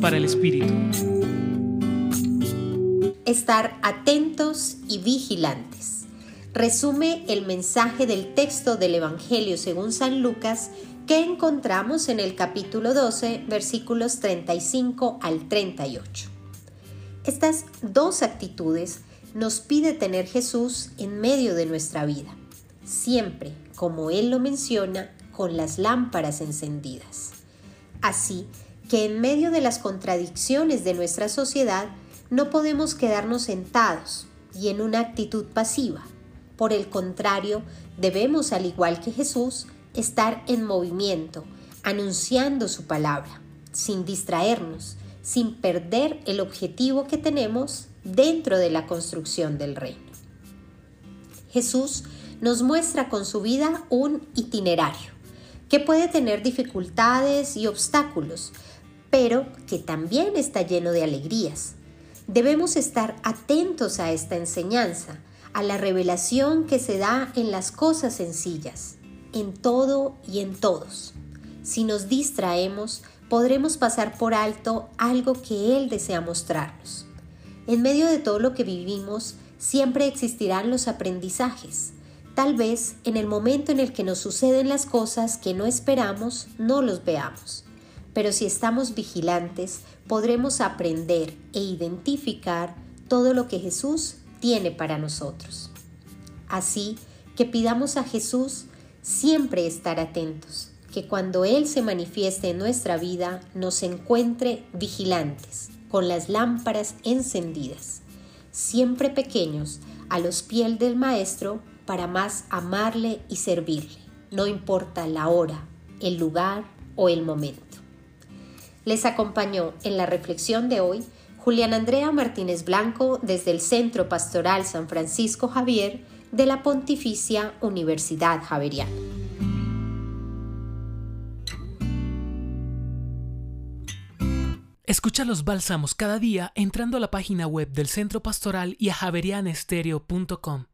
Para el Espíritu. Estar atentos y vigilantes. Resume el mensaje del texto del Evangelio según San Lucas que encontramos en el capítulo 12, versículos 35 al 38. Estas dos actitudes nos pide tener Jesús en medio de nuestra vida, siempre, como Él lo menciona, con las lámparas encendidas. Así que en medio de las contradicciones de nuestra sociedad, no podemos quedarnos sentados y en una actitud pasiva. Por el contrario, debemos, al igual que Jesús, estar en movimiento, anunciando su palabra, sin distraernos, sin perder el objetivo que tenemos dentro de la construcción del reino. Jesús nos muestra con su vida un itinerario que puede tener dificultades y obstáculos, pero que también está lleno de alegrías. Debemos estar atentos a esta enseñanza, a la revelación que se da en las cosas sencillas, en todo y en todos. Si nos distraemos, podremos pasar por alto algo que Él desea mostrarnos. En medio de todo lo que vivimos, siempre existirán los aprendizajes. Tal vez en el momento en el que nos suceden las cosas que no esperamos, no los veamos. Pero si estamos vigilantes, podremos aprender e identificar todo lo que Jesús tiene para nosotros. Así que pidamos a Jesús siempre estar atentos, que cuando Él se manifieste en nuestra vida nos encuentre vigilantes, con las lámparas encendidas, siempre pequeños, a los pies del Maestro, para más amarle y servirle, no importa la hora, el lugar o el momento. Les acompañó en la reflexión de hoy Julián Andrea Martínez Blanco desde el Centro Pastoral San Francisco Javier de la Pontificia Universidad Javeriana. Escucha los bálsamos cada día entrando a la página web del Centro Pastoral y a javerianestereo.com.